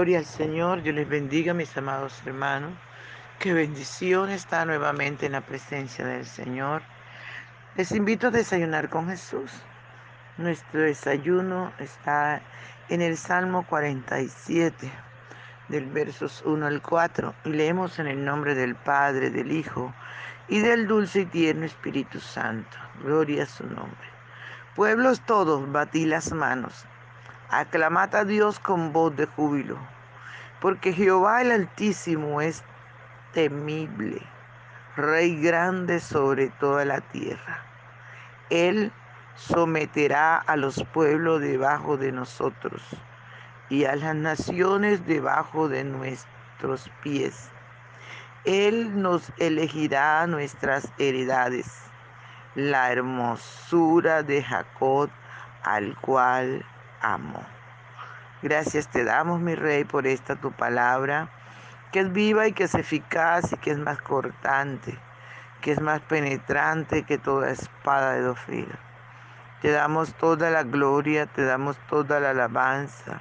Gloria al Señor, Dios les bendiga, mis amados hermanos. Qué bendición estar nuevamente en la presencia del Señor. Les invito a desayunar con Jesús. Nuestro desayuno está en el Salmo 47, del versos 1 al 4, y leemos en el nombre del Padre, del Hijo y del dulce y tierno Espíritu Santo. Gloria a su nombre. Pueblos todos, batí las manos Aclamad a Dios con voz de júbilo, porque Jehová el Altísimo es temible, Rey grande sobre toda la tierra. Él someterá a los pueblos debajo de nosotros y a las naciones debajo de nuestros pies. Él nos elegirá nuestras heredades, la hermosura de Jacob, al cual amo. Gracias te damos, mi rey, por esta tu palabra, que es viva y que es eficaz y que es más cortante, que es más penetrante que toda espada de dos Te damos toda la gloria, te damos toda la alabanza,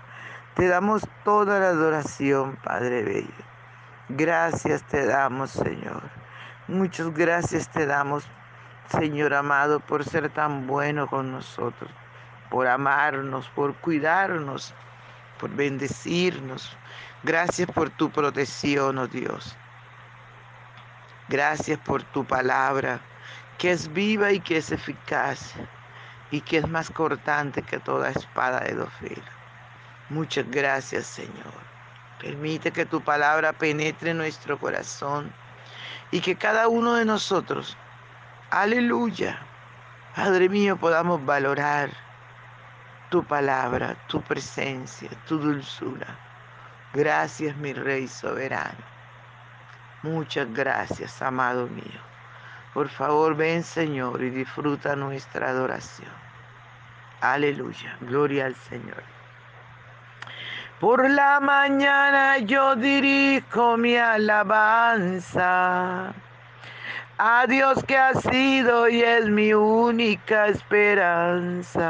te damos toda la adoración, Padre Bello. Gracias te damos, Señor. Muchas gracias te damos, Señor amado, por ser tan bueno con nosotros por amarnos, por cuidarnos, por bendecirnos. Gracias por tu protección, oh Dios. Gracias por tu palabra, que es viva y que es eficaz y que es más cortante que toda espada de dos. Muchas gracias, Señor. Permite que tu palabra penetre en nuestro corazón y que cada uno de nosotros, aleluya, Padre mío, podamos valorar tu palabra, tu presencia, tu dulzura. Gracias, mi Rey soberano. Muchas gracias, amado mío. Por favor, ven, Señor, y disfruta nuestra adoración. Aleluya. Gloria al Señor. Por la mañana yo dirijo mi alabanza a Dios que ha sido y es mi única esperanza.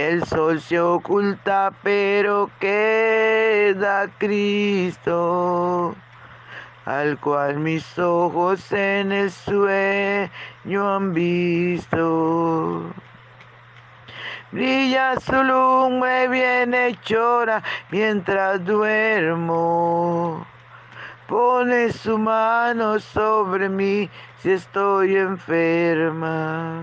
el sol se oculta, pero queda Cristo, al cual mis ojos en el sueño han visto. Brilla su lumbre bien hechora mientras duermo. Pone su mano sobre mí si estoy enferma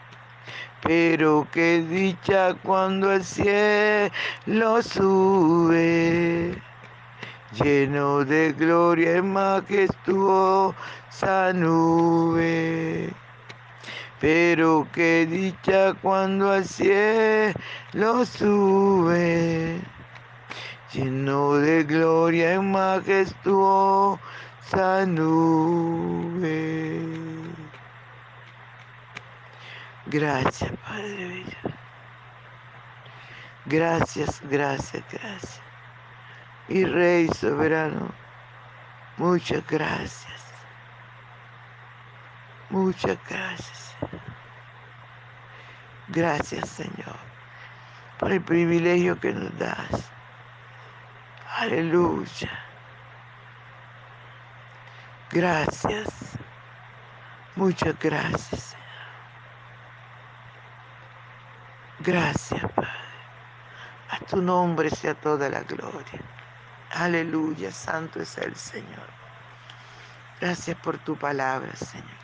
Pero qué dicha cuando al cielo sube, lleno de gloria y majestuosa nube. Pero qué dicha cuando al cielo sube lleno de gloria y majestuosa nube. Gracias, Padre Bello. Gracias, gracias, gracias. Y Rey soberano, muchas gracias. Muchas gracias. Gracias, Señor, por el privilegio que nos das Aleluya. Gracias. Muchas gracias, Señor. Gracias, Padre. A tu nombre sea toda la gloria. Aleluya, santo es el Señor. Gracias por tu palabra, Señor.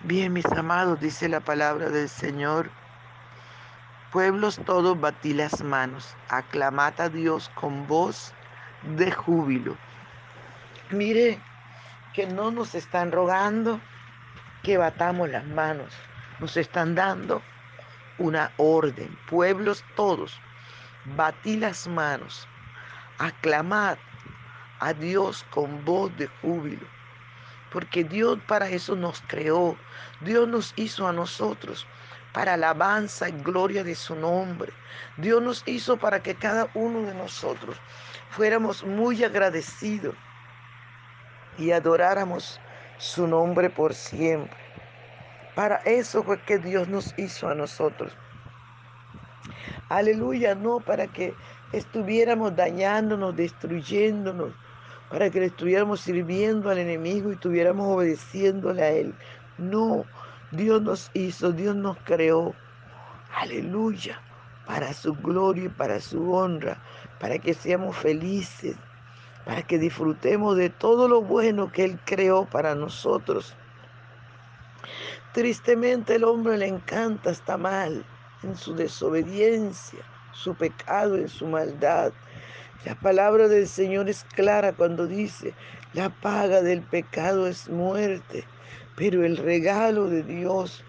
Bien, mis amados, dice la palabra del Señor Pueblos todos batí las manos, aclamad a Dios con voz de júbilo. Mire que no nos están rogando que batamos las manos, nos están dando una orden. Pueblos todos, batí las manos, aclamad a Dios con voz de júbilo. Porque Dios para eso nos creó, Dios nos hizo a nosotros para alabanza y gloria de su nombre. Dios nos hizo para que cada uno de nosotros fuéramos muy agradecidos y adoráramos su nombre por siempre. Para eso fue que Dios nos hizo a nosotros. Aleluya, no para que estuviéramos dañándonos, destruyéndonos, para que le estuviéramos sirviendo al enemigo y estuviéramos obedeciéndole a él. No, Dios nos hizo, Dios nos creó. Aleluya. Para su gloria y para su honra, para que seamos felices, para que disfrutemos de todo lo bueno que Él creó para nosotros. Tristemente el hombre le encanta, está mal en su desobediencia, su pecado, en su maldad. La palabra del Señor es clara cuando dice, la paga del pecado es muerte pero el regalo de Dios,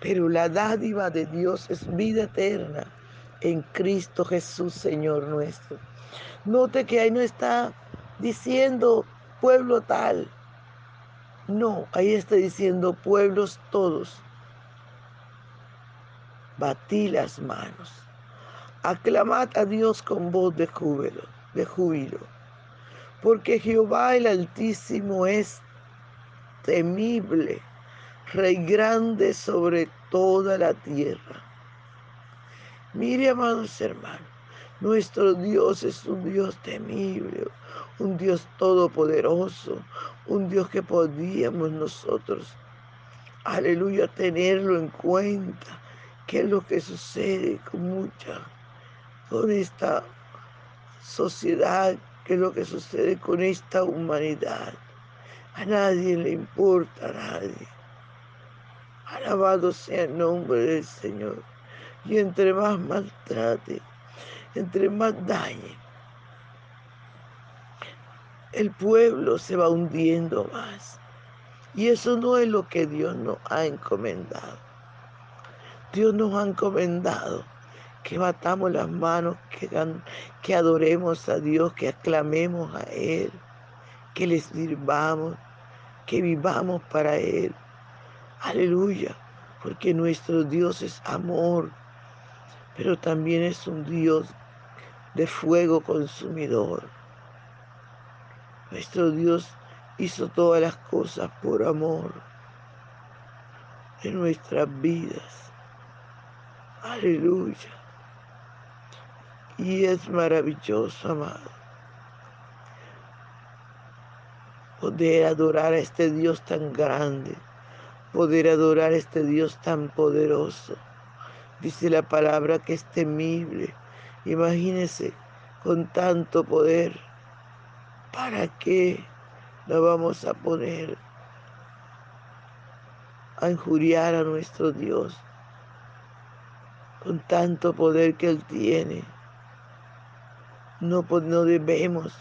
pero la dádiva de Dios es vida eterna en Cristo Jesús, Señor nuestro. Note que ahí no está diciendo pueblo tal. No, ahí está diciendo pueblos todos. Batí las manos. Aclamad a Dios con voz de júbilo, de júbilo. Porque Jehová el Altísimo es temible, Rey grande sobre toda la tierra. Mire, amados hermanos, nuestro Dios es un Dios temible, un Dios todopoderoso, un Dios que podíamos nosotros, aleluya, tenerlo en cuenta. ¿Qué es lo que sucede con mucha, con esta sociedad? ¿Qué es lo que sucede con esta humanidad? A nadie le importa, a nadie. Alabado sea el nombre del Señor. Y entre más maltrate, entre más dañe, el pueblo se va hundiendo más. Y eso no es lo que Dios nos ha encomendado. Dios nos ha encomendado que batamos las manos, que, que adoremos a Dios, que aclamemos a Él que les sirvamos, que vivamos para Él. Aleluya, porque nuestro Dios es amor, pero también es un Dios de fuego consumidor. Nuestro Dios hizo todas las cosas por amor en nuestras vidas. Aleluya. Y es maravilloso, amado, poder adorar a este Dios tan grande, poder adorar a este Dios tan poderoso. Dice la palabra que es temible. Imagínese con tanto poder. ¿Para qué lo vamos a poner a injuriar a nuestro Dios? Con tanto poder que Él tiene. No, no debemos,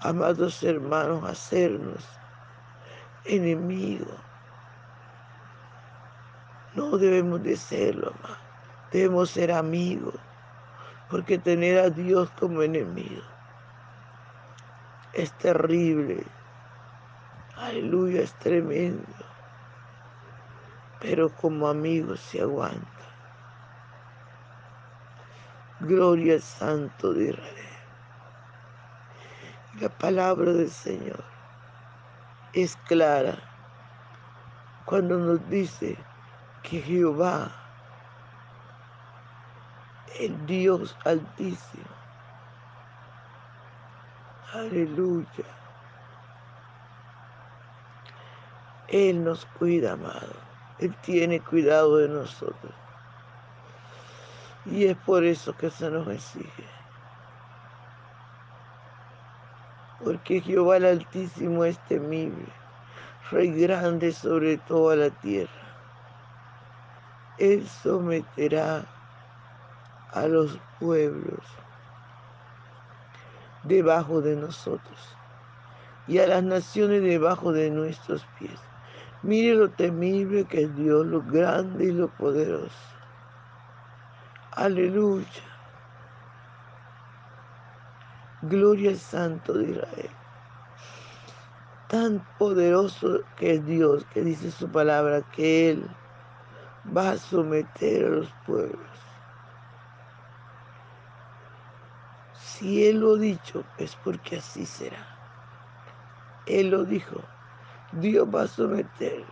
amados hermanos, hacernos enemigos. No debemos de serlo, amado. Debemos ser amigos, porque tener a Dios como enemigo es terrible. Aleluya, es tremendo. Pero como amigos se aguanta. Gloria al Santo de Israel. La palabra del Señor es clara cuando nos dice que Jehová, el Dios altísimo, aleluya, Él nos cuida, amado. Él tiene cuidado de nosotros. Y es por eso que se nos exige. porque Jehová el Altísimo es temible, Rey grande sobre toda la tierra. Él someterá a los pueblos debajo de nosotros y a las naciones debajo de nuestros pies. Mire lo temible que es Dios, lo grande y lo poderoso. Aleluya. Gloria al Santo de Israel. Tan poderoso que es Dios, que dice su palabra, que Él va a someter a los pueblos. Si Él lo ha dicho, es porque así será. Él lo dijo. Dios va a someter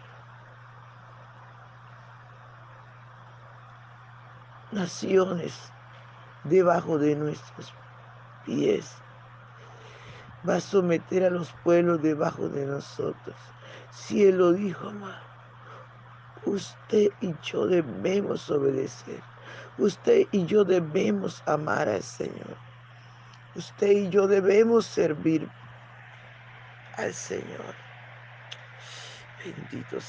naciones debajo de nuestros pies. Va a someter a los pueblos debajo de nosotros. Si Él lo dijo, amado, usted y yo debemos obedecer. Usted y yo debemos amar al Señor. Usted y yo debemos servir al Señor. Bendito